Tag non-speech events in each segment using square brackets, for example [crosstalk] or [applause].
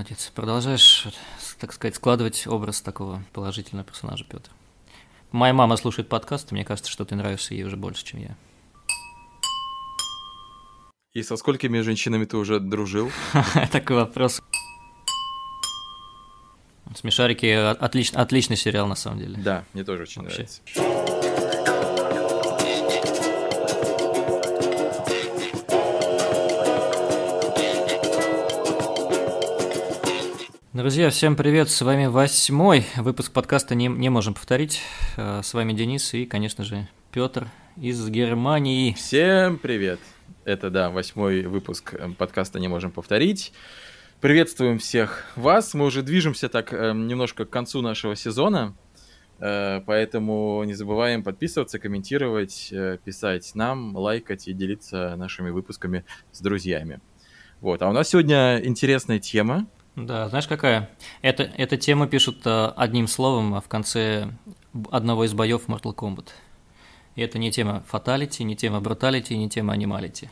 Молодец. Продолжаешь, так сказать, складывать образ такого положительного персонажа, Петр. Моя мама слушает подкаст, и мне кажется, что ты нравишься ей уже больше, чем я. И со сколькими женщинами ты уже дружил? [laughs] Такой вопрос. Смешарики отлич, отличный сериал, на самом деле. Да, мне тоже очень Вообще. нравится. Друзья, всем привет! С вами восьмой выпуск подкаста «Не, не можем повторить». Э, с вами Денис и, конечно же, Петр из Германии. Всем привет! Это, да, восьмой выпуск э, подкаста «Не можем повторить». Приветствуем всех вас. Мы уже движемся так э, немножко к концу нашего сезона, поэтому не забываем подписываться, комментировать, писать нам, лайкать и делиться нашими выпусками с друзьями. Вот. А у нас сегодня интересная тема, да, знаешь какая? Это, эта тема пишут э, одним словом а в конце одного из боев Mortal Kombat. И это не тема fatality, не тема brutality, не тема animality.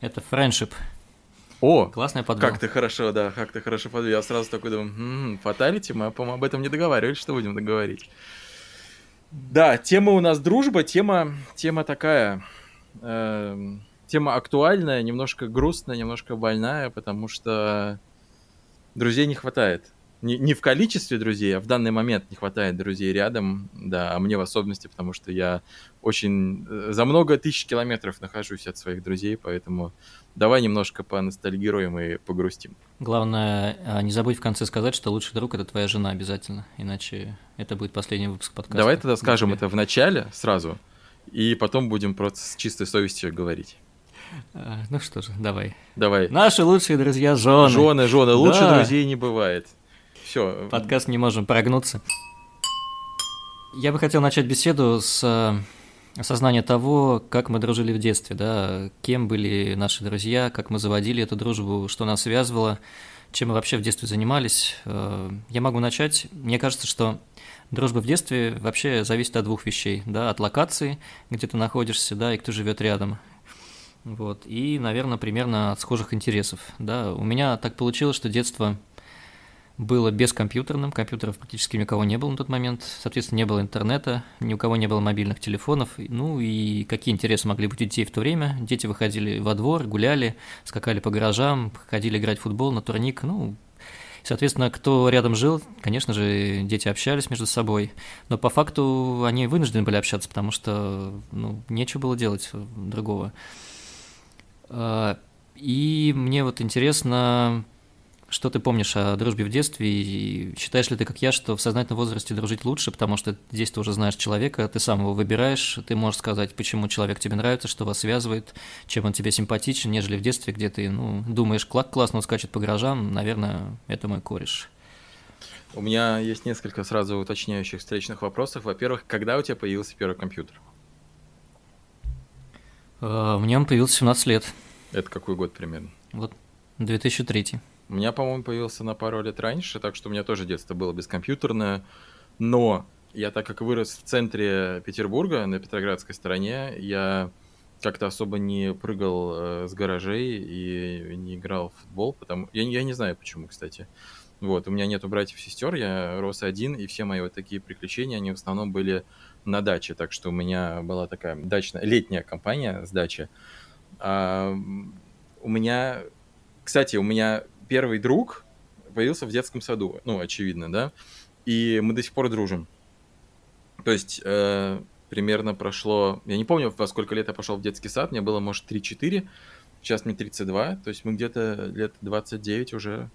Это friendship. О, классная подбор. Как ты хорошо, да, как ты хорошо подвел. Я сразу такой думаю, fatality, мы, по-моему, об этом не договаривались, что будем договорить. Да, тема у нас дружба, тема, тема такая, э, тема актуальная, немножко грустная, немножко больная, потому что друзей не хватает. Не, не в количестве друзей, а в данный момент не хватает друзей рядом, да, а мне в особенности, потому что я очень э, за много тысяч километров нахожусь от своих друзей, поэтому давай немножко поностальгируем и погрустим. Главное, а, не забудь в конце сказать, что лучший друг – это твоя жена обязательно, иначе это будет последний выпуск подкаста. Давай тогда скажем это в начале сразу, и потом будем просто с чистой совестью говорить. А, ну что же, давай. Давай. Наши лучшие друзья жены. Жены, жены. Лучше да. друзей не бывает. Все. Подкаст не можем прогнуться. Я бы хотел начать беседу с э, осознания того, как мы дружили в детстве, да, кем были наши друзья, как мы заводили эту дружбу, что нас связывало, чем мы вообще в детстве занимались. Э, я могу начать. Мне кажется, что дружба в детстве вообще зависит от двух вещей, да, от локации, где ты находишься, да, и кто живет рядом. Вот, и, наверное, примерно от схожих интересов. Да, у меня так получилось, что детство было бескомпьютерным, компьютеров практически ни у кого не было на тот момент, соответственно, не было интернета, ни у кого не было мобильных телефонов, ну и какие интересы могли быть у детей в то время? Дети выходили во двор, гуляли, скакали по гаражам, ходили играть в футбол на турник, ну, Соответственно, кто рядом жил, конечно же, дети общались между собой, но по факту они вынуждены были общаться, потому что ну, нечего было делать другого. А, и мне вот интересно, что ты помнишь о дружбе в детстве, и считаешь ли ты, как я, что в сознательном возрасте дружить лучше, потому что здесь ты уже знаешь человека, ты сам его выбираешь, ты можешь сказать, почему человек тебе нравится, что вас связывает, чем он тебе симпатичен, нежели в детстве, где ты, ну, думаешь, клак классно, он скачет по гаражам, наверное, это мой кореш. У меня есть несколько сразу уточняющих встречных вопросов. Во-первых, когда у тебя появился первый компьютер? Uh, мне он появился 17 лет. Это какой год примерно? Вот 2003. У меня, по-моему, появился на пару лет раньше, так что у меня тоже детство было бескомпьютерное. Но я, так как вырос в центре Петербурга, на Петроградской стороне, я как-то особо не прыгал э, с гаражей и не играл в футбол, потому я, я не знаю почему, кстати. Вот, у меня нету братьев и сестер, я рос один, и все мои вот такие приключения, они в основном были на даче, так что у меня была такая дачная, летняя компания с дачи. А, у меня, кстати, у меня первый друг появился в детском саду, ну, очевидно, да, и мы до сих пор дружим. То есть э, примерно прошло, я не помню, во сколько лет я пошел в детский сад, мне было, может, 3-4, сейчас мне 32, то есть мы где-то лет 29 уже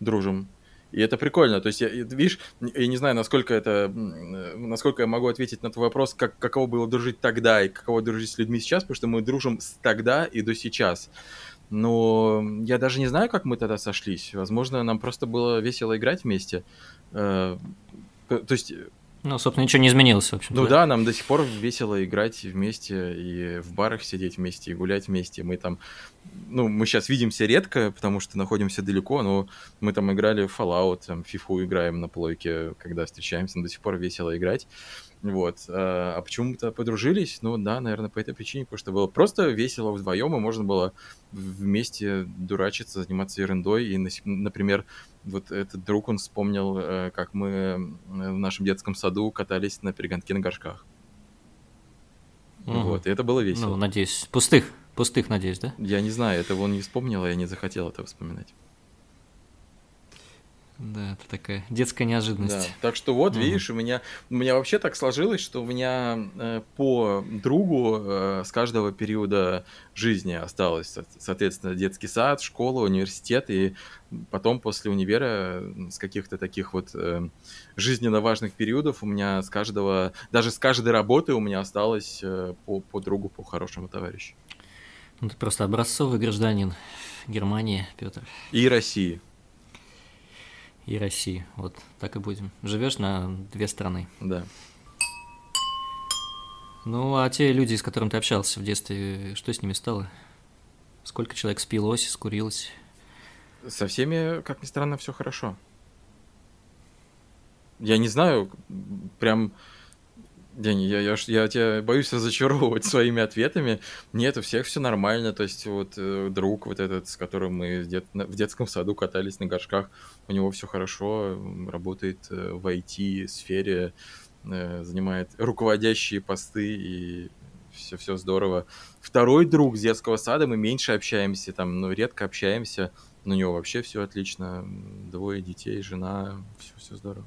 дружим. И это прикольно. То есть, я, видишь, я не знаю, насколько это, насколько я могу ответить на твой вопрос, как, каково было дружить тогда и каково дружить с людьми сейчас, потому что мы дружим с тогда и до сейчас. Но я даже не знаю, как мы тогда сошлись. Возможно, нам просто было весело играть вместе. Э, то есть ну, собственно, ничего не изменилось, в общем. Ну да, нам до сих пор весело играть вместе и в барах сидеть вместе, и гулять вместе. Мы там ну, мы сейчас видимся редко, потому что находимся далеко, но мы там играли в Fallout, там, FIFA играем на плойке, когда встречаемся, до сих пор весело играть. Вот. А, а почему-то подружились, ну да, наверное, по этой причине, потому что было просто весело вдвоем, и можно было вместе дурачиться, заниматься ерундой. И, например, вот этот друг, он вспомнил, э, как мы в нашем детском саду катались на перегонке на горшках. Угу. Вот, и это было весело. Ну, надеюсь, пустых, пустых, надеюсь, да? Я не знаю, этого он не вспомнил, а я не захотел этого вспоминать. Да, это такая детская неожиданность. Да. Так что вот, угу. видишь, у меня, у меня вообще так сложилось, что у меня э, по другу э, с каждого периода жизни осталось, соответственно, детский сад, школа, университет, и потом после универа с каких-то таких вот э, жизненно важных периодов у меня с каждого, даже с каждой работы у меня осталось э, по, по другу, по хорошему товарищу. Ну, ты просто образцовый гражданин Германии, Петр. И России и России. Вот так и будем. Живешь на две страны. Да. Ну, а те люди, с которыми ты общался в детстве, что с ними стало? Сколько человек спилось, скурилось? Со всеми, как ни странно, все хорошо. Я не знаю, прям День, я, я, я тебя боюсь разочаровывать [laughs] своими ответами. Нет, у всех все нормально. То есть, вот э, друг вот этот, с которым мы в, дет, в детском саду катались на горшках, у него все хорошо, работает э, в IT-сфере, э, занимает руководящие посты и все, все здорово. Второй друг с детского сада, мы меньше общаемся, там, ну, редко общаемся, но у него вообще все отлично. Двое детей, жена, все, все здорово.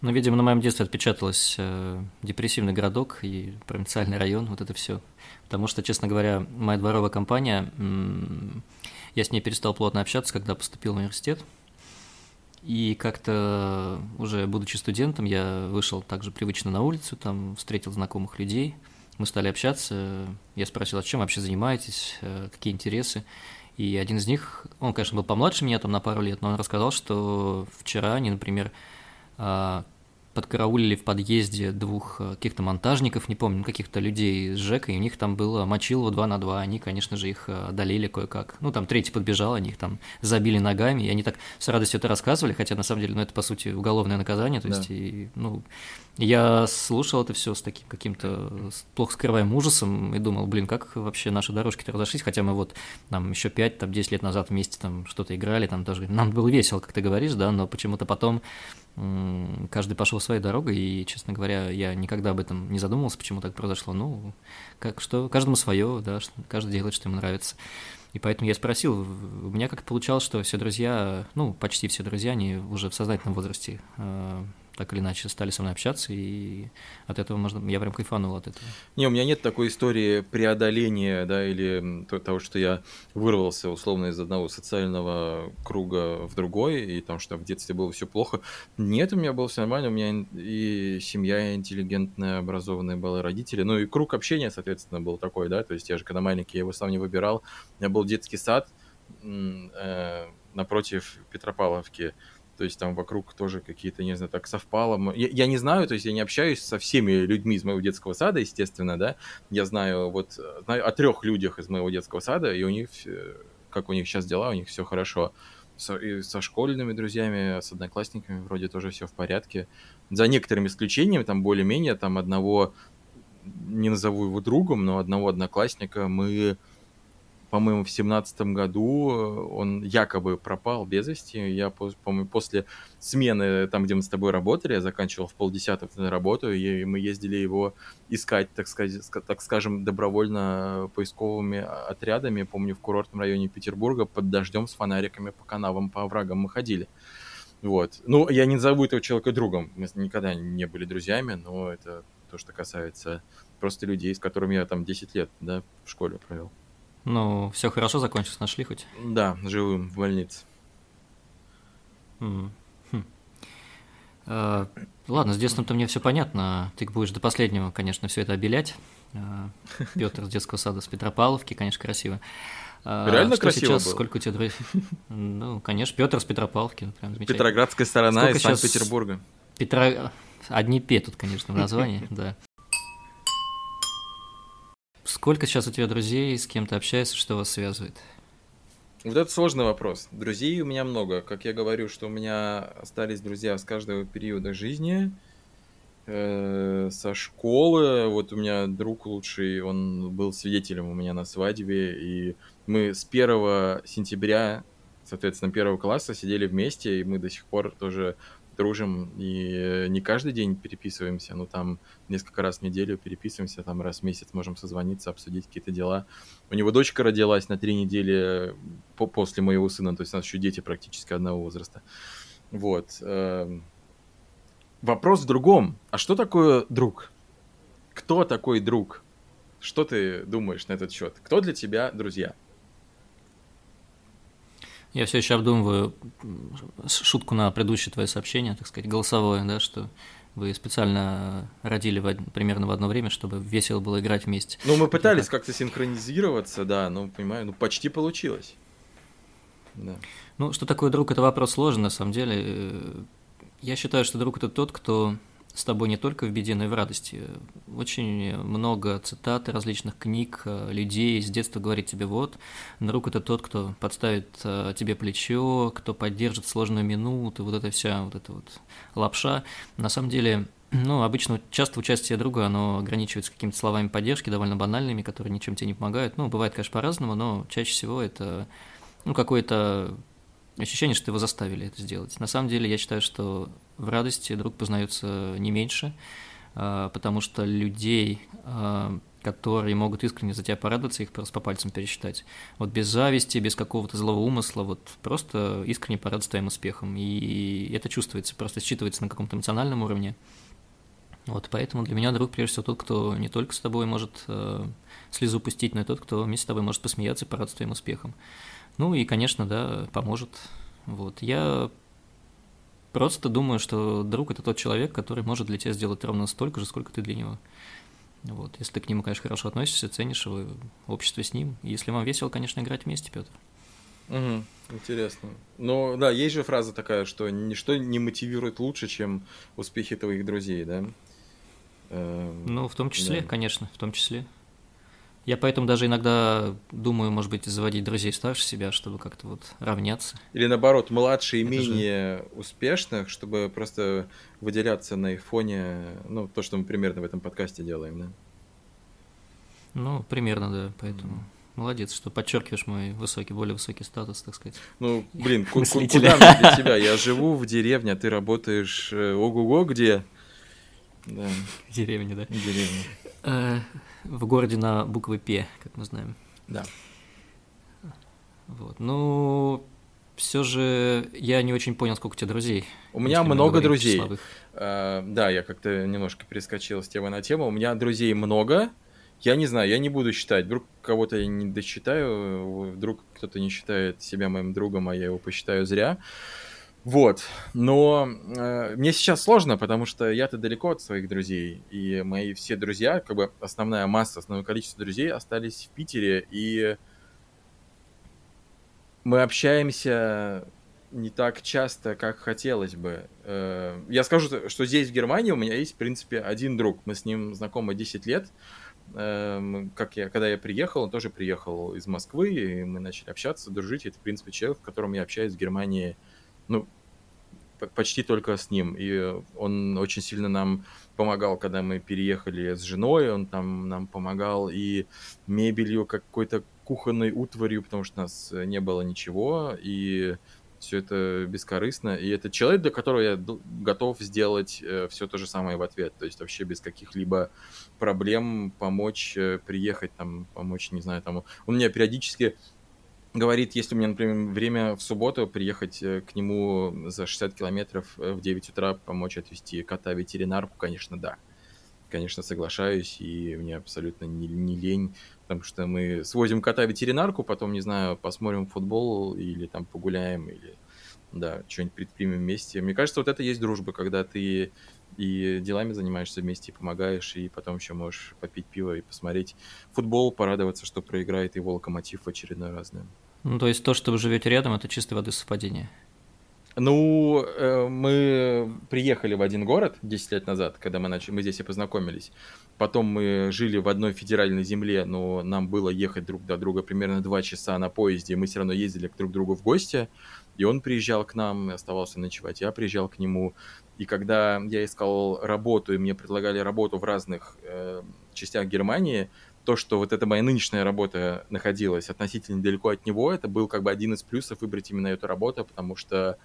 Ну, видимо, на моем детстве отпечаталось э, депрессивный городок и провинциальный район, вот это все. Потому что, честно говоря, моя дворовая компания, м- я с ней перестал плотно общаться, когда поступил в университет. И как-то уже будучи студентом, я вышел также привычно на улицу, там встретил знакомых людей, мы стали общаться, я спросил, а чем вообще занимаетесь, э, какие интересы. И один из них, он, конечно, был помладше меня там на пару лет, но он рассказал, что вчера они, например, подкараулили в подъезде двух э, каких-то монтажников, не помню, каких-то людей с ЖЭКа, и у них там было мочилово 2 на 2, они, конечно же, их э, одолели кое-как. Ну, там третий подбежал, они их там забили ногами, и они так с радостью это рассказывали, хотя на самом деле, ну, это, по сути, уголовное наказание, то есть, да. и, ну, я слушал это все с таким каким-то плохо скрываемым ужасом и думал, блин, как вообще наши дорожки-то разошлись, хотя мы вот там еще 5, там 10 лет назад вместе там что-то играли, там тоже. Нам было весело, как ты говоришь, да, но почему-то потом каждый пошел своей дорогой, и, честно говоря, я никогда об этом не задумывался, почему так произошло. Ну, как что, каждому свое, да, каждый делает, что ему нравится. И поэтому я спросил, у меня как получалось, что все друзья, ну, почти все друзья, они уже в сознательном возрасте э, так или иначе стали со мной общаться, и от этого можно, я прям кайфанул от этого. Не, у меня нет такой истории преодоления, да, или того, что я вырвался условно из одного социального круга в другой, и там, что в детстве было все плохо. Нет, у меня было все нормально, у меня и семья интеллигентная, образованная была, родители, ну и круг общения, соответственно, был такой, да, то есть я же когда маленький, я его сам не выбирал, у меня был детский сад э, напротив Петропавловки, то есть там вокруг тоже какие-то, не знаю, так совпало. Я, я не знаю, то есть я не общаюсь со всеми людьми из моего детского сада, естественно, да. Я знаю вот знаю о трех людях из моего детского сада, и у них, как у них сейчас дела, у них все хорошо. Со, и со школьными друзьями, с одноклассниками вроде тоже все в порядке. За некоторыми исключениями, там более-менее, там одного, не назову его другом, но одного одноклассника мы по-моему, в семнадцатом году э, он якобы пропал без вести. Я, по-моему, после смены, там, где мы с тобой работали, я заканчивал в полдесятого на работу, и мы ездили его искать, так, сказать, так скажем, добровольно поисковыми отрядами. Помню, в курортном районе Петербурга под дождем с фонариками по канавам, по оврагам мы ходили. Вот. Ну, я не назову этого человека другом. Мы никогда не были друзьями, но это то, что касается просто людей, с которыми я там 10 лет да, в школе провел. Ну, все хорошо закончилось, нашли хоть? Да, живым в больнице. Mm. Хм. А, ладно, с детством-то мне все понятно. Ты будешь до последнего, конечно, все это обелять. А, Петр с детского сада с Петропавловки, конечно, красиво. А, Реально что красиво сейчас, было? Сколько у тебя друзей? Ну, конечно, Петр с Петропавловки, ну, прям. Петроградская сторона сколько из Санкт-Петербурга. Петро... Одни П тут, конечно, в названии, [laughs] да. Сколько сейчас у тебя друзей, с кем ты общаешься, что вас связывает? Вот это сложный вопрос. Друзей у меня много. Как я говорю, что у меня остались друзья с каждого периода жизни. Э, со школы. Вот у меня друг лучший, он был свидетелем у меня на свадьбе. И мы с 1 сентября, соответственно, первого класса сидели вместе, и мы до сих пор тоже дружим, и не каждый день переписываемся, но там несколько раз в неделю переписываемся, там раз в месяц можем созвониться, обсудить какие-то дела. У него дочка родилась на три недели по после моего сына, то есть у нас еще дети практически одного возраста. Вот. Эм. Вопрос в другом. А что такое друг? Кто такой друг? Что ты думаешь на этот счет? Кто для тебя друзья? Я все еще обдумываю шутку на предыдущее твое сообщение, так сказать, голосовое, да, что вы специально родили в, примерно в одно время, чтобы весело было играть вместе. Ну, мы пытались как-то синхронизироваться, да, ну, понимаю, ну, почти получилось. Да. Ну, что такое друг, это вопрос сложный, на самом деле. Я считаю, что друг – это тот, кто с тобой не только в беде, но и в радости. Очень много цитат различных книг, э, людей с детства говорит тебе, вот, друг – это тот, кто подставит э, тебе плечо, кто поддержит сложную минуту, вот эта вся вот эта вот лапша. На самом деле, ну, обычно часто участие друга, оно ограничивается какими-то словами поддержки, довольно банальными, которые ничем тебе не помогают. Ну, бывает, конечно, по-разному, но чаще всего это ну, какое-то ощущение, что его заставили это сделать. На самом деле, я считаю, что в радости друг познается не меньше, а, потому что людей, а, которые могут искренне за тебя порадоваться, их просто по пальцам пересчитать. Вот без зависти, без какого-то злого умысла, вот просто искренне порадоваться твоим успехом. И это чувствуется, просто считывается на каком-то эмоциональном уровне. Вот, поэтому для меня друг, прежде всего, тот, кто не только с тобой может э, слезу пустить, но и тот, кто вместе с тобой может посмеяться и порадоваться твоим успехом. Ну и, конечно, да, поможет. Вот. Я просто думаю, что друг – это тот человек, который может для тебя сделать ровно столько же, сколько ты для него. Вот. Если ты к нему, конечно, хорошо относишься, ценишь его, общество с ним. Если вам весело, конечно, играть вместе, Петр. Угу, интересно. Ну, да, есть же фраза такая, что ничто не мотивирует лучше, чем успехи твоих друзей, да? Эм, ну, в том числе, да. конечно, в том числе. Я поэтому даже иногда думаю, может быть, заводить друзей старше себя, чтобы как-то вот равняться. Или наоборот, младше и Это менее же... успешных, чтобы просто выделяться на их фоне, ну, то, что мы примерно в этом подкасте делаем, да? Ну, примерно, да, поэтому... Mm. Молодец, что подчеркиваешь мой высокий, более высокий статус, так сказать. Ну, блин, куда мне для тебя? Я живу в деревне, а ты работаешь э, ого-го где? Да. [laughs] Деревня, да? Деревня. Э, в городе на буквы П, как мы знаем. Да. Вот. Ну, все же я не очень понял, сколько у тебя друзей. У меня много друзей. Uh, да, я как-то немножко перескочил с темы на тему. У меня друзей много. Я не знаю, я не буду считать. Вдруг кого-то я не досчитаю, вдруг кто-то не считает себя моим другом, а я его посчитаю зря. Вот, но э, мне сейчас сложно, потому что я-то далеко от своих друзей, и мои все друзья, как бы основная масса, основное количество друзей остались в Питере, и мы общаемся не так часто, как хотелось бы. Э, я скажу, что здесь, в Германии, у меня есть, в принципе, один друг. Мы с ним знакомы 10 лет. Э, как я, когда я приехал, он тоже приехал из Москвы, и мы начали общаться, дружить. Это, в принципе, человек, с которым я общаюсь в Германии, ну, почти только с ним. И он очень сильно нам помогал, когда мы переехали с женой, он там нам помогал и мебелью, какой-то кухонной утварью, потому что у нас не было ничего, и все это бескорыстно. И это человек, для которого я готов сделать э, все то же самое в ответ. То есть вообще без каких-либо проблем помочь э, приехать, там, помочь, не знаю, там. Он меня периодически говорит, если у меня, например, время в субботу приехать э, к нему за 60 километров э, в 9 утра, помочь отвезти кота ветеринарку, конечно, да. Конечно, соглашаюсь, и мне абсолютно не, не лень, потому что мы свозим кота ветеринарку, потом, не знаю, посмотрим футбол или там погуляем, или, да, что-нибудь предпримем вместе. Мне кажется, вот это есть дружба, когда ты и делами занимаешься вместе, и помогаешь, и потом еще можешь попить пиво и посмотреть футбол, порадоваться, что проиграет его локомотив в очередной раз, да. Ну, то есть то, что вы живете рядом, это чистой воды совпадение. Ну, э, мы приехали в один город 10 лет назад, когда мы, начали, мы здесь и познакомились. Потом мы жили в одной федеральной земле, но нам было ехать друг до друга примерно 2 часа на поезде, и мы все равно ездили друг к другу в гости. И он приезжал к нам, оставался ночевать, я приезжал к нему. И когда я искал работу, и мне предлагали работу в разных э, частях Германии, то, что вот эта моя нынешняя работа находилась относительно далеко от него, это был как бы один из плюсов выбрать именно эту работу, потому что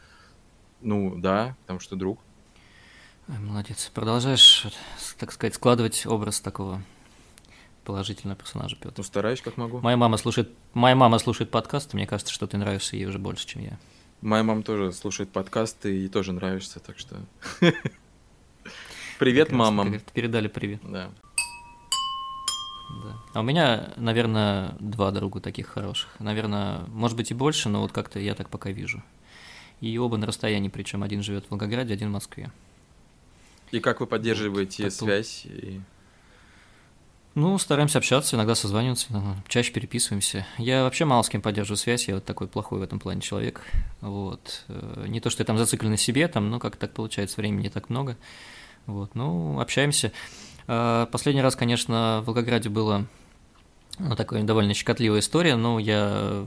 ну, да, потому что друг. Молодец. Продолжаешь, так сказать, складывать образ такого положительного персонажа, Петр. Ну, стараюсь, как могу. Моя мама слушает, моя мама слушает подкасты, мне кажется, что ты нравишься ей уже больше, чем я. Моя мама тоже слушает подкасты и тоже нравишься, так что... [laughs] Привет, мамам. Передали привет. Да. Да. А у меня, наверное, два друга таких хороших. Наверное, может быть и больше, но вот как-то я так пока вижу. И оба на расстоянии, причем один живет в Волгограде, один в Москве. И как вы поддерживаете вот, связь? И... Ну, стараемся общаться, иногда созваниваться, чаще переписываемся. Я вообще мало с кем поддерживаю связь, я вот такой плохой в этом плане человек. Вот. Э, не то, что я там зациклен на себе, там, ну, как так получается, времени не так много. Вот, ну, общаемся. А, последний раз, конечно, в Волгограде было ну, такая довольно щекотливая история, но я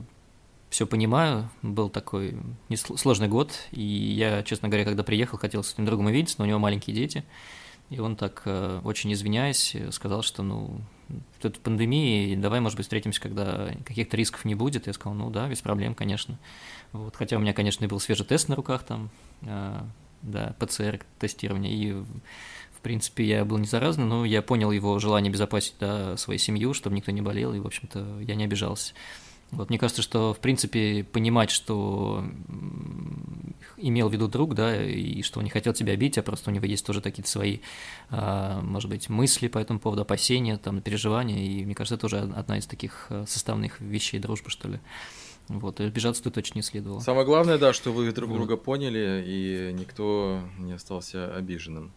все понимаю. Был такой сложный год, и я, честно говоря, когда приехал, хотел с этим другом увидеться, но у него маленькие дети, и он так, э, очень извиняясь, сказал, что, ну, тут пандемия, и давай, может быть, встретимся, когда каких-то рисков не будет. Я сказал, ну да, без проблем, конечно. Вот, хотя у меня, конечно, и был свежий тест на руках там, э, да, ПЦР-тестирование, и принципе, я был не заразный, но я понял его желание безопасить да, свою семью, чтобы никто не болел, и, в общем-то, я не обижался. Вот мне кажется, что, в принципе, понимать, что имел в виду друг, да, и что он не хотел тебя обидеть, а просто у него есть тоже какие-то свои, а, может быть, мысли по этому поводу, опасения, там, переживания, и мне кажется, это тоже одна из таких а, составных вещей дружбы, что ли. Вот, и обижаться тут точно не следовало. Самое главное, да, что вы друг вот. друга поняли, и никто не остался обиженным.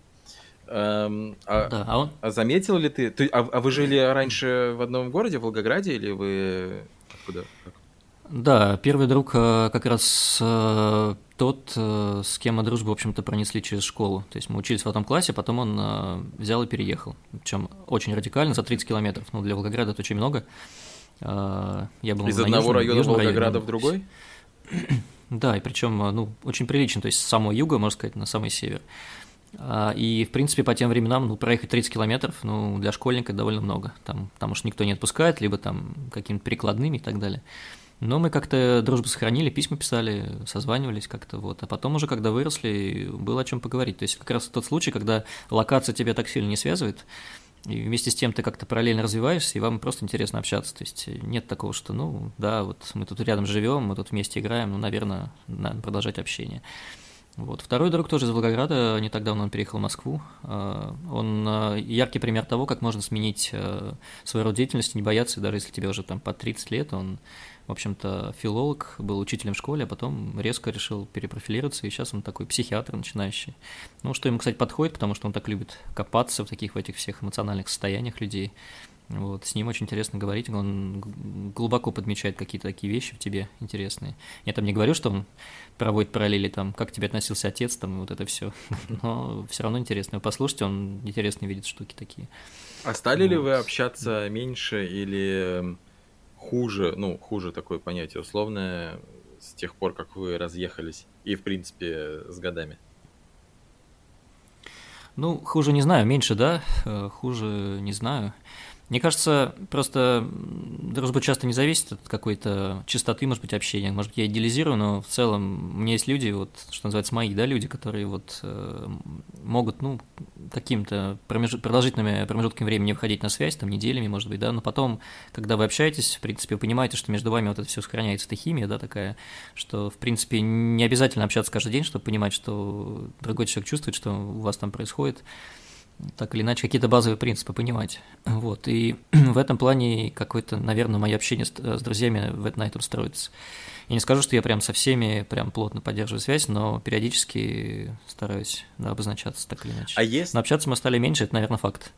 Эм, а, да, а, он... а заметил ли ты, ты а, а вы жили раньше в одном городе, в Волгограде, или вы откуда? Да, первый друг э, как раз э, тот, э, с кем мы дружбу, в общем-то, пронесли через школу. То есть мы учились в одном классе, потом он взял и переехал. Причем очень радикально, за 30 километров. Ну, для Волгограда это очень много. Я был Из одного южном, района Волгограда районе. в другой? [clears throat] Да, и причем, ну, очень прилично, то есть с самого юга, можно сказать, на самый север. И, в принципе, по тем временам, ну, проехать 30 километров, ну, для школьника довольно много. Там, потому что никто не отпускает, либо там какими-то перекладными и так далее. Но мы как-то дружбу сохранили, письма писали, созванивались как-то вот. А потом уже, когда выросли, было о чем поговорить. То есть как раз тот случай, когда локация тебя так сильно не связывает, и вместе с тем ты как-то параллельно развиваешься, и вам просто интересно общаться. То есть нет такого, что, ну, да, вот мы тут рядом живем, мы тут вместе играем, ну, наверное, надо продолжать общение. Вот. Второй друг тоже из Волгограда, не так давно он переехал в Москву. А, он а, яркий пример того, как можно сменить а, свою род деятельности, не бояться, даже если тебе уже там по 30 лет, он, в общем-то, филолог, был учителем в школе, а потом резко решил перепрофилироваться, и сейчас он такой психиатр начинающий. Ну, что ему, кстати, подходит, потому что он так любит копаться в таких в этих всех эмоциональных состояниях людей. Вот, с ним очень интересно говорить, он глубоко подмечает какие-то такие вещи в тебе интересные. Я там не говорю, что он проводит параллели, там, как к тебе относился отец, там, вот это все. [laughs] Но все равно интересно его послушать, он интересно видит штуки такие. А стали вот. ли вы общаться меньше или хуже, ну, хуже такое понятие условное, с тех пор, как вы разъехались, и, в принципе, с годами? Ну, хуже не знаю, меньше, да, э, хуже не знаю. Мне кажется, просто дружба часто не зависит от какой-то чистоты, может быть, общения. Может быть, я идеализирую, но в целом у меня есть люди, вот, что называется, мои, да, люди, которые вот э, могут, ну, каким-то промеж... продолжительными промежутками времени выходить на связь, там, неделями, может быть, да, но потом, когда вы общаетесь, в принципе, вы понимаете, что между вами вот это все сохраняется, эта химия, да, такая, что, в принципе, не обязательно общаться каждый день, чтобы понимать, что другой человек чувствует, что у вас там происходит так или иначе какие-то базовые принципы понимать. Вот. И [clears throat] в этом плане какое-то, наверное, мое общение с, с друзьями на этом строится. Я не скажу, что я прям со всеми прям плотно поддерживаю связь, но периодически стараюсь да, обозначаться так или иначе. А есть... Но общаться мы стали меньше, это, наверное, факт.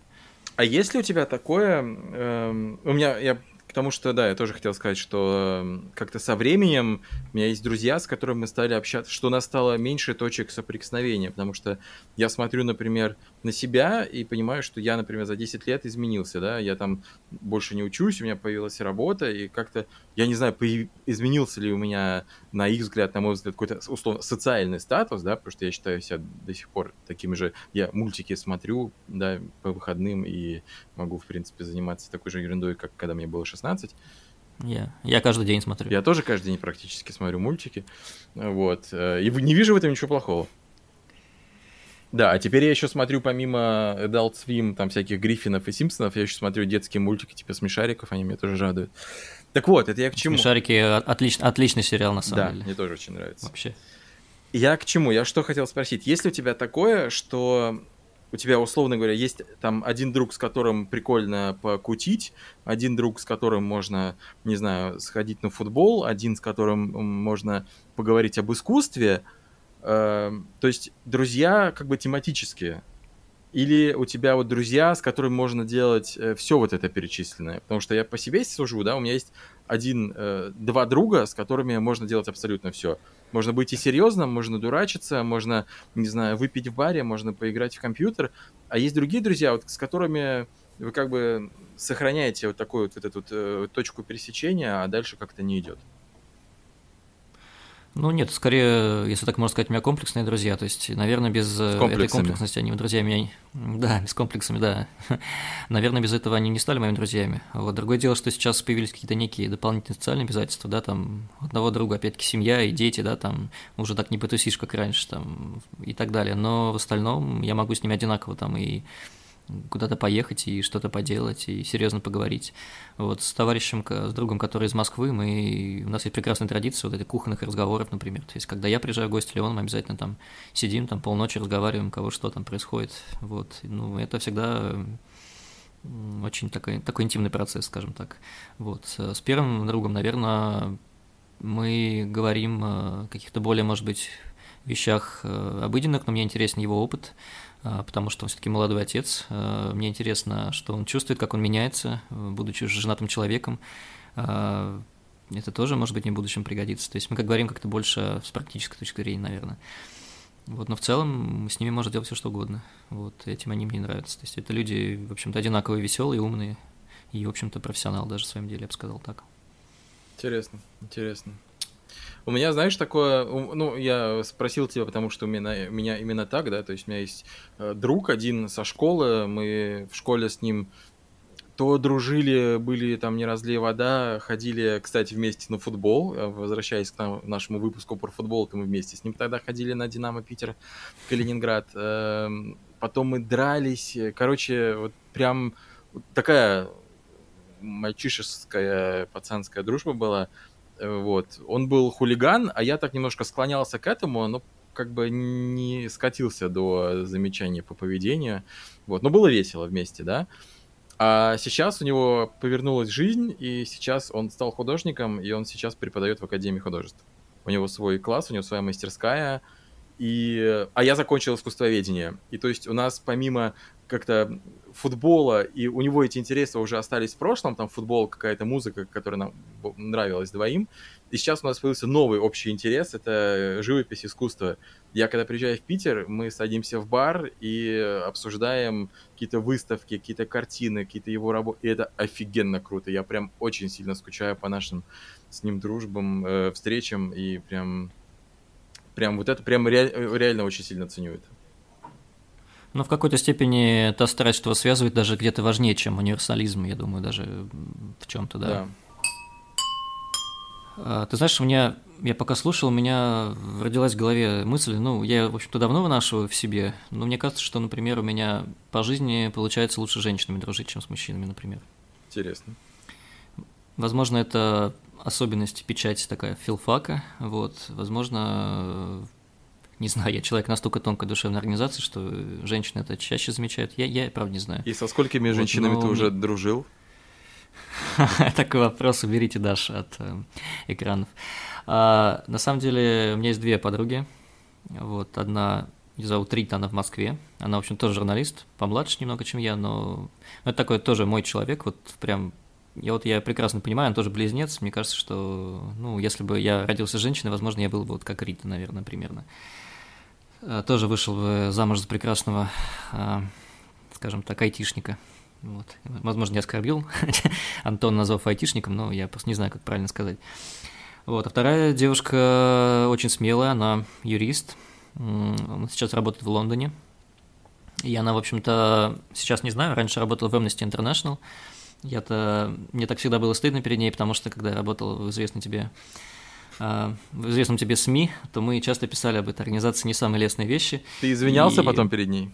А есть ли у тебя такое... Эм, у меня, я Потому что, да, я тоже хотел сказать, что как-то со временем у меня есть друзья, с которыми мы стали общаться, что у нас стало меньше точек соприкосновения, потому что я смотрю, например, на себя и понимаю, что я, например, за 10 лет изменился, да, я там больше не учусь, у меня появилась работа, и как-то, я не знаю, появ... изменился ли у меня, на их взгляд, на мой взгляд, какой-то, условно, социальный статус, да, потому что я считаю себя до сих пор таким же, я мультики смотрю, да, по выходным и могу, в принципе, заниматься такой же ерундой, как когда мне было 16. Я, я каждый день смотрю. Я тоже каждый день практически смотрю мультики. Вот. Э, и не вижу в этом ничего плохого. Да, а теперь я еще смотрю помимо Adult Swim, там всяких Гриффинов и Симпсонов, я еще смотрю детские мультики типа Смешариков, они меня тоже радуют. Так вот, это я к чему? Смешарики отлич, отличный сериал на самом да, деле. Да, мне тоже очень нравится. Вообще. Я к чему? Я что хотел спросить. Есть ли у тебя такое, что у тебя, условно говоря, есть там один друг, с которым прикольно покутить, один друг, с которым можно, не знаю, сходить на футбол, один, с которым можно поговорить об искусстве. Э, то есть друзья как бы тематические. Или у тебя вот друзья, с которыми можно делать э, все вот это перечисленное? Потому что я по себе сужу, да, у меня есть один, э, два друга, с которыми можно делать абсолютно все. Можно быть и серьезным, можно дурачиться, можно, не знаю, выпить в баре, можно поиграть в компьютер. А есть другие друзья, вот, с которыми вы как бы сохраняете вот такую вот, вот эту вот, э, точку пересечения, а дальше как-то не идет. Ну нет, скорее, если так можно сказать, у меня комплексные друзья. То есть, наверное, без э, этой комплексности они друзья меня... Да, с комплексами, да. [laughs] наверное, без этого они не стали моими друзьями. Вот другое дело, что сейчас появились какие-то некие дополнительные социальные обязательства, да, там одного друга, опять-таки, семья и дети, да, там уже так не потусишь, как раньше, там, и так далее. Но в остальном я могу с ними одинаково там и куда-то поехать и что-то поделать, и серьезно поговорить. Вот с товарищем, с другом, который из Москвы, мы, у нас есть прекрасная традиция вот этих кухонных разговоров, например. То есть, когда я приезжаю в гости Леон, мы обязательно там сидим, там полночи разговариваем, кого что там происходит. Вот, ну, это всегда очень такой, такой интимный процесс, скажем так. Вот. С первым другом, наверное, мы говорим о каких-то более, может быть, вещах э, обыденных, но мне интересен его опыт, а, потому что он все-таки молодой отец. А, мне интересно, что он чувствует, как он меняется, будучи женатым человеком. Это тоже, может быть, не в будущем пригодится. То есть мы как говорим как-то больше с практической точки зрения, наверное. Вот, но в целом с ними можно делать все что угодно. Вот, этим они мне нравятся. То есть это люди, в общем-то, одинаковые, веселые, умные и, в общем-то, профессионал даже в своем деле, я бы сказал так. Интересно, интересно. У меня, знаешь, такое, ну, я спросил тебя, потому что у меня, у меня именно так, да, то есть у меня есть э, друг один со школы, мы в школе с ним то дружили, были там не разлей вода, ходили, кстати, вместе на футбол, э, возвращаясь к нашему выпуску про футбол, то мы вместе с ним тогда ходили на Динамо Питер, Калининград, эм, потом мы дрались, короче, вот прям такая мальчишеская пацанская дружба была, вот. Он был хулиган, а я так немножко склонялся к этому, но как бы не скатился до замечаний по поведению. Вот. Но было весело вместе, да. А сейчас у него повернулась жизнь, и сейчас он стал художником, и он сейчас преподает в Академии художеств. У него свой класс, у него своя мастерская, и... а я закончил искусствоведение. И то есть у нас помимо как-то футбола, и у него эти интересы уже остались в прошлом, там футбол, какая-то музыка, которая нам нравилась двоим, и сейчас у нас появился новый общий интерес, это живопись, искусство. Я когда приезжаю в Питер, мы садимся в бар и обсуждаем какие-то выставки, какие-то картины, какие-то его работы, и это офигенно круто. Я прям очень сильно скучаю по нашим с ним дружбам, э, встречам, и прям, прям вот это прям ре, реально очень сильно ценю это. Но в какой-то степени это старательство связывает даже где-то важнее, чем универсализм, я думаю, даже в чем-то, да. да. А, ты знаешь, у меня, я пока слушал, у меня родилась в голове мысль, ну, я, в общем-то, давно вынашиваю в себе, но мне кажется, что, например, у меня по жизни получается лучше с женщинами дружить, чем с мужчинами, например. Интересно. Возможно, это особенность печати такая филфака, вот, возможно, не знаю, я человек настолько тонкой душевной организации, что женщины это чаще замечают. Я, я правда, не знаю. И со сколькими вот, женщинами но... ты уже дружил? [laughs] Такой вопрос уберите, Даша, от э, экранов. А, на самом деле, у меня есть две подруги. Вот, одна ее зовут Рита, она в Москве. Она, в общем, тоже журналист, помладше немного, чем я, но это такой тоже мой человек, вот прям я вот я прекрасно понимаю, он тоже близнец. Мне кажется, что, ну, если бы я родился женщиной, возможно, я был бы вот как Рита, наверное, примерно. А, тоже вышел бы замуж за прекрасного, а, скажем так, айтишника. Вот. Возможно, я оскорбил [laughs] Антон, назвав айтишником, но я просто не знаю, как правильно сказать. Вот. А вторая девушка очень смелая, она юрист. Она сейчас работает в Лондоне. И она, в общем-то, сейчас не знаю, раньше работала в Amnesty International. Я-то, мне так всегда было стыдно перед ней, потому что когда я работал в известной тебе а, в известном тебе СМИ, то мы часто писали об этой организации не самые лестные вещи. Ты извинялся и... потом перед ней?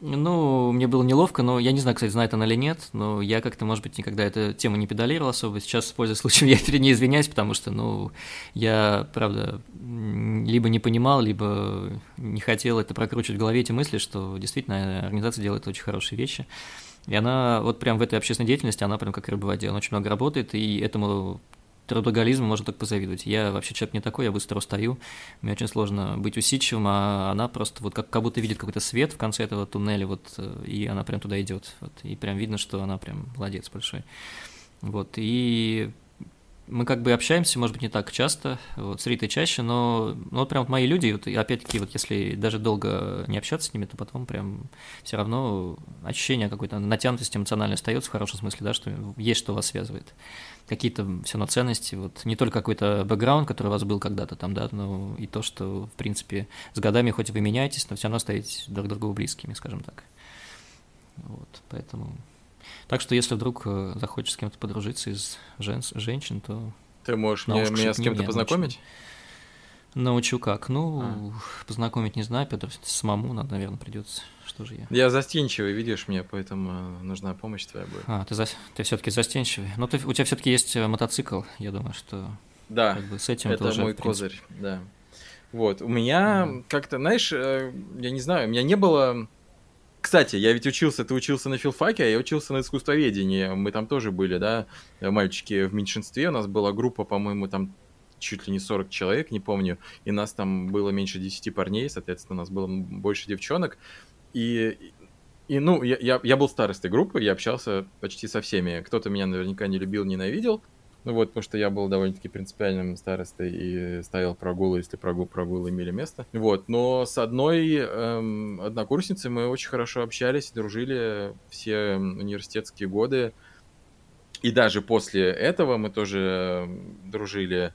Ну, мне было неловко, но я не знаю, кстати, знает она или нет, но я как-то, может быть, никогда эту тему не педалировал особо. Сейчас, пользуясь случаем, [laughs] я перед ней извиняюсь, потому что, ну, я, правда, либо не понимал, либо не хотел это прокручивать в голове, эти мысли, что действительно организация делает очень хорошие вещи. И она вот прям в этой общественной деятельности, она прям как рыба в воде, она очень много работает, и этому трудоголизму можно только позавидовать. Я вообще человек не такой, я быстро устаю, мне очень сложно быть усидчивым, а она просто вот как, как будто видит какой-то свет в конце этого туннеля, вот, э, и она прям туда идет, вот, и прям видно, что она прям молодец большой. Вот, и мы как бы общаемся, может быть, не так часто, вот, с Ритой чаще, но ну, вот прям вот мои люди, вот, и опять-таки, вот если даже долго не общаться с ними, то потом прям все равно ощущение какой-то натянутости эмоциональной остается в хорошем смысле, да, что есть что вас связывает. Какие-то все равно ценности, вот не только какой-то бэкграунд, который у вас был когда-то там, да, но и то, что, в принципе, с годами хоть вы меняетесь, но все равно стоите друг другу близкими, скажем так. Вот, поэтому так что если вдруг э, захочешь с кем-то подружиться из жен... женщин, то... Ты можешь мне, меня с кем-то познакомить? Научу как? Ну, а. познакомить не знаю, Петр, самому надо, наверное, придется. Что же я? Я застенчивый, видишь мне, поэтому э, нужна помощь твоя будет. А, ты, за... ты все-таки застенчивый. Но ты... у тебя все-таки есть э, мотоцикл, я думаю, что. Да. Как бы с этим это уже, мой козырь, да. Вот, у меня mm. как-то, знаешь, я не знаю, у меня не было кстати, я ведь учился, ты учился на филфаке, а я учился на искусствоведении. Мы там тоже были, да, мальчики в меньшинстве. У нас была группа, по-моему, там чуть ли не 40 человек, не помню. И нас там было меньше 10 парней, соответственно, у нас было больше девчонок. И, и ну, я, я, я был старостой группы, я общался почти со всеми. Кто-то меня наверняка не любил, ненавидел. Ну вот, потому что я был довольно-таки принципиальным старостой и ставил прогулы, если прогул, прогулы имели место. Вот, но с одной эм, однокурсницей мы очень хорошо общались, дружили все университетские годы. И даже после этого мы тоже эм, дружили.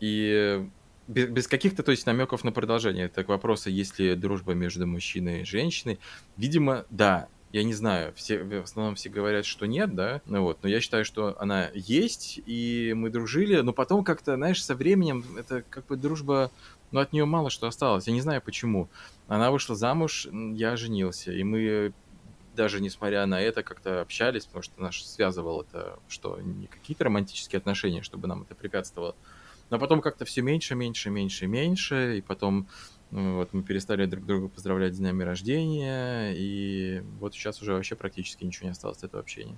И без, без каких-то, то есть, намеков на продолжение. Это к вопросу, есть ли дружба между мужчиной и женщиной. Видимо, да, я не знаю, все, в основном все говорят, что нет, да, ну вот, но я считаю, что она есть, и мы дружили, но потом как-то, знаешь, со временем это как бы дружба, ну, от нее мало что осталось, я не знаю почему. Она вышла замуж, я женился, и мы даже несмотря на это как-то общались, потому что нас связывало это, что не какие-то романтические отношения, чтобы нам это препятствовало, но потом как-то все меньше, меньше, меньше, меньше, и потом ну, вот мы перестали друг друга поздравлять с днями рождения, и вот сейчас уже вообще практически ничего не осталось от этого общения.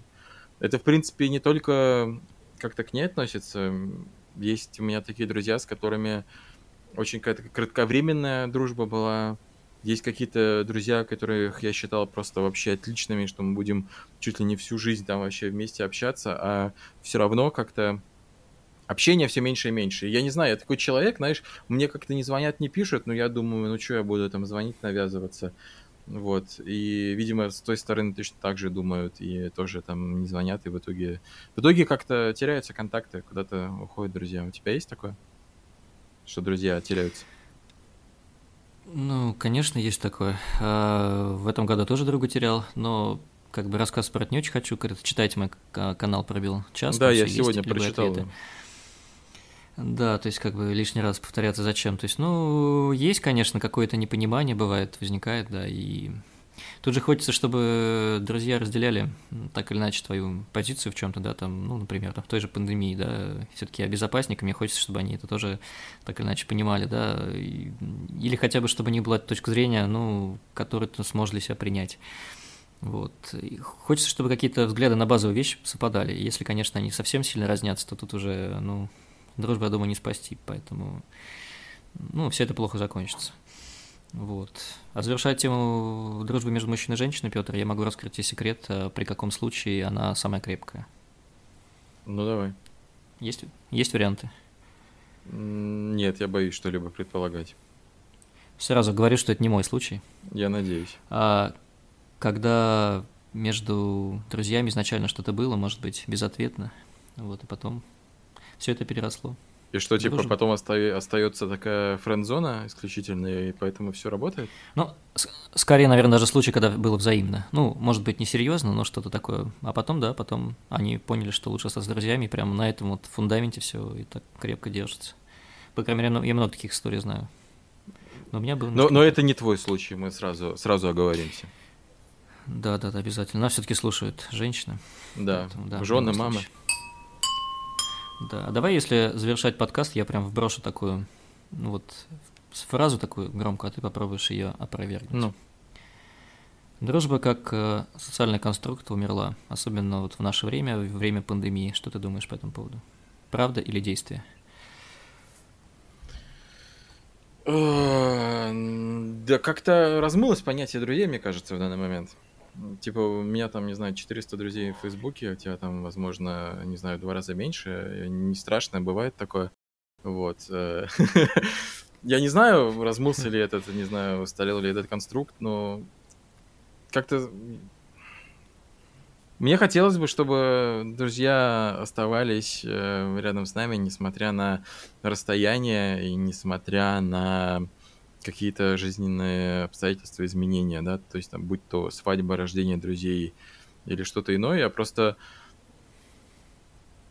Это, в принципе, не только как-то к ней относится. Есть у меня такие друзья, с которыми очень какая-то кратковременная дружба была. Есть какие-то друзья, которых я считал просто вообще отличными, что мы будем чуть ли не всю жизнь там вообще вместе общаться, а все равно как-то общения все меньше и меньше. Я не знаю, я такой человек, знаешь, мне как-то не звонят, не пишут, но я думаю, ну что я буду там звонить, навязываться. Вот, и, видимо, с той стороны точно так же думают, и тоже там не звонят, и в итоге... В итоге как-то теряются контакты, куда-то уходят друзья. У тебя есть такое? Что друзья теряются? Ну, конечно, есть такое. А, в этом году тоже друга терял, но как бы рассказ про это не очень хочу. Читайте мой канал пробил час. Да, я сегодня прочитал. Ответы. Да, то есть как бы лишний раз повторяться зачем. То есть, ну, есть, конечно, какое-то непонимание бывает, возникает, да, и тут же хочется, чтобы друзья разделяли так или иначе твою позицию в чем-то, да, там, ну, например, там, в той же пандемии, да, все-таки я безопасник, мне хочется, чтобы они это тоже так или иначе понимали, да, или хотя бы, чтобы не была точка зрения, ну, которую ты сможешь себя принять. Вот. И хочется, чтобы какие-то взгляды на базовые вещи совпадали. Если, конечно, они совсем сильно разнятся, то тут уже, ну, дружбу, я думаю, не спасти, поэтому, ну, все это плохо закончится. Вот. А завершая тему дружбы между мужчиной и женщиной, Петр, я могу раскрыть тебе секрет, а при каком случае она самая крепкая. Ну, давай. Есть, есть варианты? Нет, я боюсь что-либо предполагать. Сразу говорю, что это не мой случай. Я надеюсь. А когда между друзьями изначально что-то было, может быть, безответно, вот, и потом все это переросло. И что, типа, Дружба. потом оста- остается такая френд-зона исключительная, и поэтому все работает? Ну, скорее, наверное, даже случай, когда было взаимно. Ну, может быть, не серьезно, но что-то такое. А потом, да, потом они поняли, что лучше остаться с друзьями, и прямо на этом вот фундаменте все и так крепко держится. По крайней мере, я много таких историй знаю. Но у меня был... Но, но это не твой случай, мы сразу, сразу оговоримся. Да, да, да, обязательно. Нас все-таки слушают женщины. Да, Поэтому, да жены, мамы. Да, а давай, если завершать подкаст, я прям вброшу такую, ну вот, фразу такую громко, а ты попробуешь ее опровергнуть. Ну. Дружба как э, социальный конструкт умерла, особенно вот в наше время, в время пандемии. Что ты думаешь по этому поводу? Правда или действие? Э, да как-то размылось понятие друзей, мне кажется, в данный момент. Типа, у меня там, не знаю, 400 друзей в Фейсбуке, у тебя там, возможно, не знаю, два раза меньше. Не страшно, бывает такое. Вот. Э, [laughs] я не знаю, размылся ли этот, не знаю, устарел ли этот конструкт, но как-то мне хотелось бы, чтобы друзья оставались э, рядом с нами, несмотря на расстояние и несмотря на какие-то жизненные обстоятельства, изменения, да, то есть там будь то свадьба, рождение друзей или что-то иное, я просто...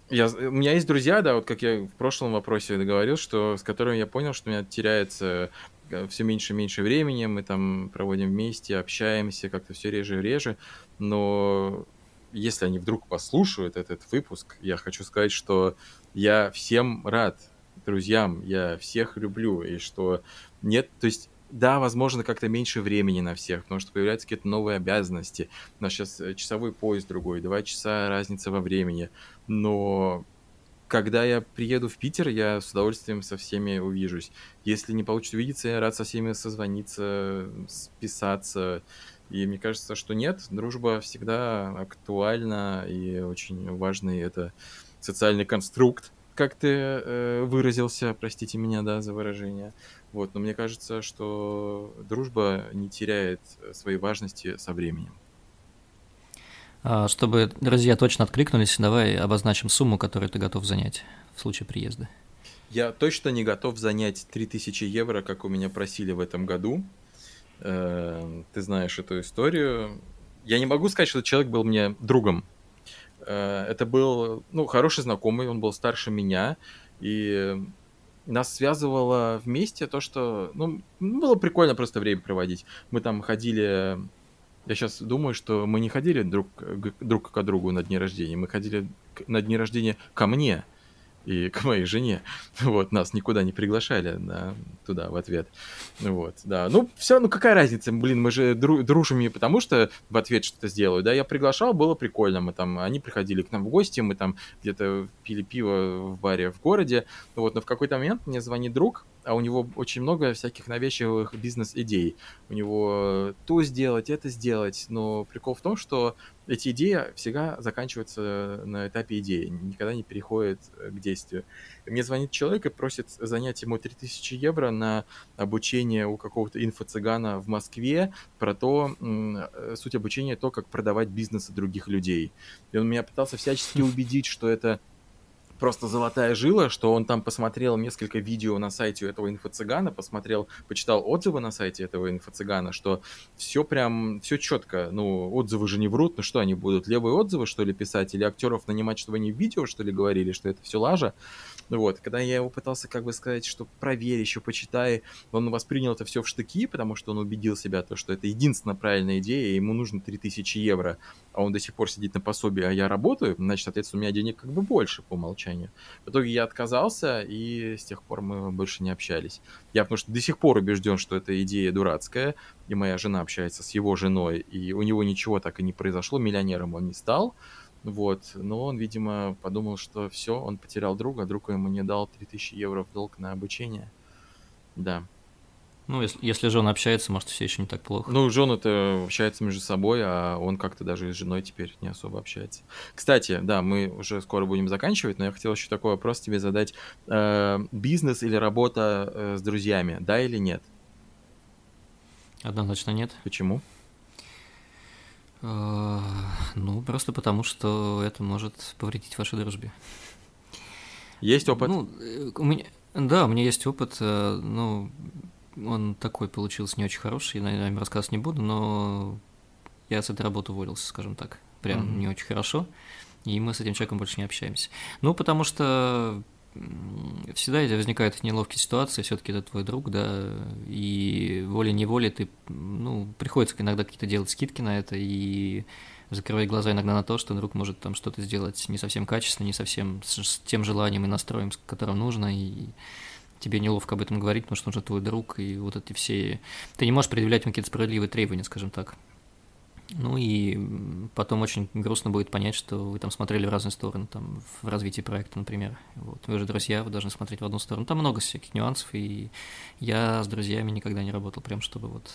Я, у меня есть друзья, да, вот как я в прошлом вопросе говорил, что с которыми я понял, что у меня теряется э, все меньше и меньше времени, мы там проводим вместе, общаемся как-то все реже и реже, но если они вдруг послушают этот выпуск, я хочу сказать, что я всем рад, друзьям, я всех люблю, и что нет, то есть да, возможно, как-то меньше времени на всех, потому что появляются какие-то новые обязанности. У нас сейчас часовой поезд другой, два часа разница во времени. Но когда я приеду в Питер, я с удовольствием со всеми увижусь. Если не получится увидеться, я рад со всеми созвониться, списаться. И мне кажется, что нет, дружба всегда актуальна и очень важный это социальный конструкт, как ты э, выразился, простите меня, да, за выражение. Вот, но мне кажется, что дружба не теряет своей важности со временем. А, чтобы друзья точно откликнулись, давай обозначим сумму, которую ты готов занять в случае приезда. Я точно не готов занять 3000 евро, как у меня просили в этом году. Э, ты знаешь эту историю. Я не могу сказать, что человек был мне другом. Э, это был, ну, хороший знакомый, он был старше меня, и нас связывало вместе то, что, ну, было прикольно просто время проводить. Мы там ходили, я сейчас думаю, что мы не ходили друг, друг к другу на дни рождения, мы ходили на дни рождения ко мне, и к моей жене. [laughs] Вот, нас никуда не приглашали да, туда в ответ. Вот, да. Ну, все равно какая разница, блин, мы же дру- дружим не потому, что в ответ что-то сделаю, да, я приглашал, было прикольно, мы там, они приходили к нам в гости, мы там где-то пили пиво в баре в городе, вот, но в какой-то момент мне звонит друг, а у него очень много всяких навязчивых бизнес-идей. У него то сделать, это сделать, но прикол в том, что эти идеи всегда заканчиваются на этапе идеи, никогда не переходят э, к действию. Мне звонит человек и просит занять ему 3000 евро на обучение у какого-то инфо-цыгана в Москве про то, э, суть обучения, то, как продавать бизнесы других людей. И он меня пытался всячески убедить, что это просто золотая жила, что он там посмотрел несколько видео на сайте этого инфо-цыгана, посмотрел, почитал отзывы на сайте этого инфо-цыгана, что все прям, все четко, ну, отзывы же не врут, ну что они будут, левые отзывы, что ли, писать, или актеров нанимать, чтобы они в видео, что ли, говорили, что это все лажа, вот, когда я его пытался как бы сказать, что проверь, еще почитай, он воспринял это все в штыки, потому что он убедил себя, то, что это единственная правильная идея, и ему нужно 3000 евро, а он до сих пор сидит на пособии, а я работаю, значит, соответственно, у меня денег как бы больше по умолчанию. В итоге я отказался, и с тех пор мы больше не общались. Я потому что до сих пор убежден, что эта идея дурацкая, и моя жена общается с его женой, и у него ничего так и не произошло, миллионером он не стал, вот, но он, видимо, подумал, что все, он потерял друга, друг ему не дал 3000 евро в долг на обучение. Да. Ну, если, если жена общается, может, все еще не так плохо. Ну, жены-то общаются между собой, а он как-то даже с женой теперь не особо общается. Кстати, да, мы уже скоро будем заканчивать, но я хотел еще такой вопрос тебе задать. Э, бизнес или работа э, с друзьями, да или нет? Однозначно нет. Почему? Э, ну, просто потому, что это может повредить вашей дружбе. Есть опыт? Ну, э, у меня, да, у меня есть опыт. э, Ну, он такой получился не очень хороший, я, наверное, рассказывать не буду, но я с этой работы уволился, скажем так. Прям Мгм. не очень хорошо. И мы с этим человеком больше не общаемся. Ну, потому что всегда возникают неловкие ситуации, все-таки это твой друг, да, и волей-неволей ты, ну, приходится иногда какие-то делать скидки на это и закрывать глаза иногда на то, что друг может там что-то сделать не совсем качественно, не совсем с, тем желанием и настроем, с которым нужно, и тебе неловко об этом говорить, потому что он же твой друг, и вот эти все... Ты не можешь предъявлять ему какие-то справедливые требования, скажем так. Ну и потом очень грустно будет понять, что вы там смотрели в разные стороны, там, в развитии проекта, например. Вот. Вы же друзья, вы должны смотреть в одну сторону. Там много всяких нюансов, и я с друзьями никогда не работал, прям чтобы вот...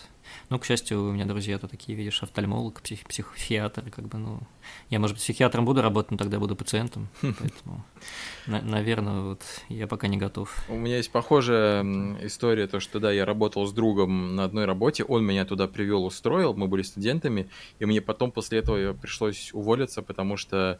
Ну, к счастью, у меня друзья-то такие, видишь, офтальмолог, псих, психиатр, как бы, ну... Я, может быть, психиатром буду работать, но тогда буду пациентом, поэтому, на- наверное, вот я пока не готов. У меня есть похожая история, то, что да, я работал с другом на одной работе, он меня туда привел, устроил, мы были студентами, и мне потом после этого пришлось уволиться, потому что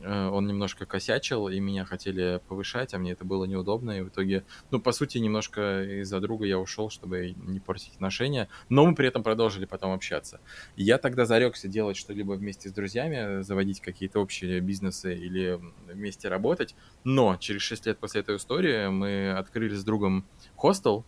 э, он немножко косячил, и меня хотели повышать, а мне это было неудобно, и в итоге, ну, по сути, немножко из-за друга я ушел, чтобы не портить отношения, но мы при этом продолжили потом общаться. Я тогда зарекся делать что-либо вместе с друзьями, заводить какие-то общие бизнесы или вместе работать, но через 6 лет после этой истории мы открыли с другом хостел.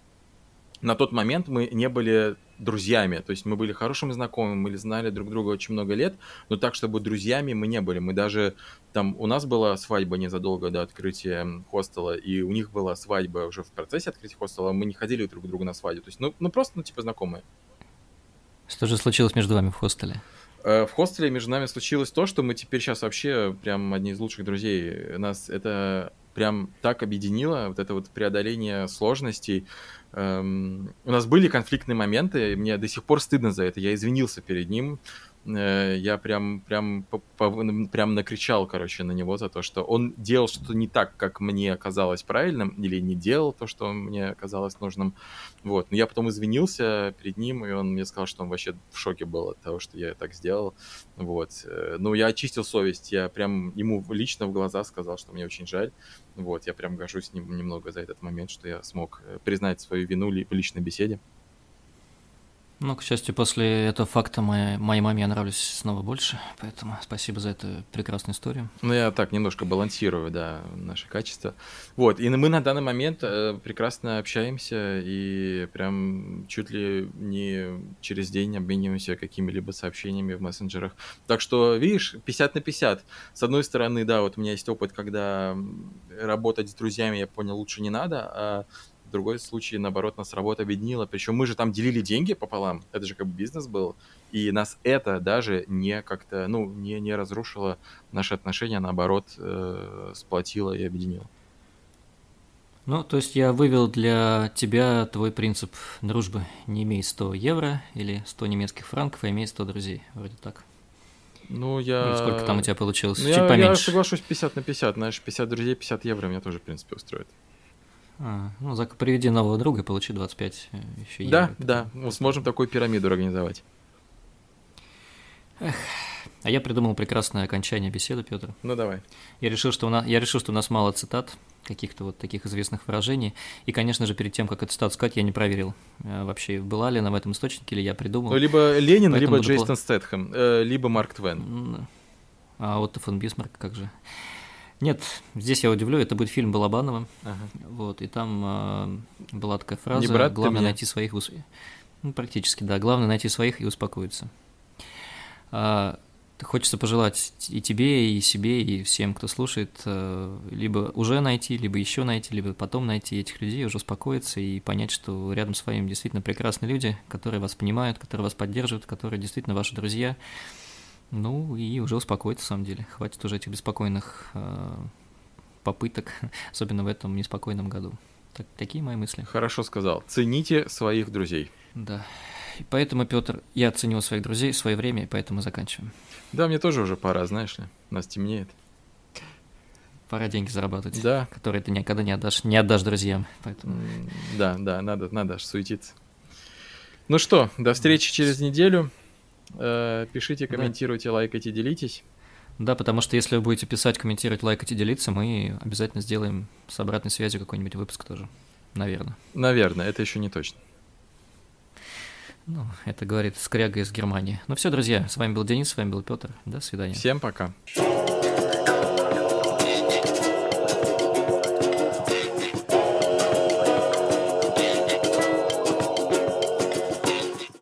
На тот момент мы не были друзьями, то есть мы были хорошими знакомыми, мы знали друг друга очень много лет, но так, чтобы друзьями мы не были. Мы даже там, у нас была свадьба незадолго до открытия хостела, и у них была свадьба уже в процессе открытия хостела, мы не ходили друг к другу на свадьбу, то есть, ну, ну просто, ну, типа, знакомые. Что же случилось между вами в хостеле? Э, В хостеле между нами случилось то, что мы теперь сейчас вообще прям одни из лучших друзей. Нас это прям так объединило, вот это вот преодоление сложностей. Эм, У нас были конфликтные моменты, и мне до сих пор стыдно за это. Я извинился перед ним. Э, Я прям, прям, прям накричал, короче, на него за то, что он делал что-то не так, как мне казалось правильным, или не делал то, что мне казалось нужным. Вот. Но я потом извинился перед ним, и он мне сказал, что он вообще в шоке был от того, что я так сделал. Вот. Э, Ну, я очистил совесть, я прям ему лично в глаза сказал, что мне очень жаль. Вот, я прям горжусь нем- немного за этот момент, что я смог э, признать свою вину в личной беседе. Ну, к счастью, после этого факта моей, моей маме я нравлюсь снова больше, поэтому спасибо за эту прекрасную историю. Ну, я так немножко балансирую, да, наши качества. Вот, и мы на данный момент э, прекрасно общаемся и прям чуть ли не через день обмениваемся какими-либо сообщениями в мессенджерах. Так что, видишь, 50 на 50. С одной стороны, да, вот у меня есть опыт, когда работать с друзьями, я понял, лучше не надо, а в другой случай, наоборот, нас работа объединила. Причем мы же там делили деньги пополам. Это же как бы бизнес был. И нас это даже не как-то, ну, не, не разрушило наши отношения, а наоборот, э, сплотило и объединило. Ну, то есть я вывел для тебя твой принцип дружбы. Не имей 100 евро или 100 немецких франков, а имей 100 друзей. Вроде так. Ну, я... Или сколько там у тебя получилось? Ну, Чуть я, я поменьше. соглашусь 50 на 50. Знаешь, 50 друзей, 50 евро меня тоже, в принципе, устроит. А, ну, зак- приведи нового друга и получи 25 э, еще евро. Да, да, мы сможем такую пирамиду организовать. А я придумал прекрасное окончание беседы, Петр. Ну, давай. Я решил, что у нас, я решил, что у нас мало цитат, каких-то вот таких известных выражений. И, конечно же, перед тем, как эту цитату сказать, я не проверил, э, вообще была ли она в этом источнике, или я придумал. Ну, либо Ленин, Поэтому либо Джейсон пла- Стэтхэм, э, либо Марк Твен. А вот фон Бисмарк, как же. Нет, здесь я удивлю, это будет фильм Балабанова. Ага. Вот, и там э, была такая фраза: Не брат главное мне». найти своих, ус- ну, практически, да, главное найти своих и успокоиться. А, хочется пожелать и тебе, и себе, и всем, кто слушает, э, либо уже найти, либо еще найти, либо потом найти этих людей, уже успокоиться и понять, что рядом с вами действительно прекрасные люди, которые вас понимают, которые вас поддерживают, которые действительно ваши друзья. Ну и уже успокоиться, на самом деле. Хватит уже этих беспокойных э, попыток, [laughs] особенно в этом неспокойном году. Так, такие мои мысли. Хорошо сказал. Цените своих друзей. Да. И поэтому, Петр, я ценю своих друзей, свое время, и поэтому заканчиваем. Да, мне тоже уже пора, знаешь ли. У нас темнеет. Пора деньги зарабатывать. Да. Которые ты никогда не отдашь, не отдашь друзьям. Поэтому... Да, да, надо, надо аж суетиться. Ну что, до встречи через неделю. Э, пишите, комментируйте, да. лайкайте, делитесь. Да, потому что если вы будете писать, комментировать, лайкать и делиться, мы обязательно сделаем с обратной связью какой-нибудь выпуск тоже. Наверное. Наверное, это еще не точно. Ну, это говорит Скряга из Германии. Ну все, друзья, с вами был Денис, с вами был Петр. До свидания. Всем пока.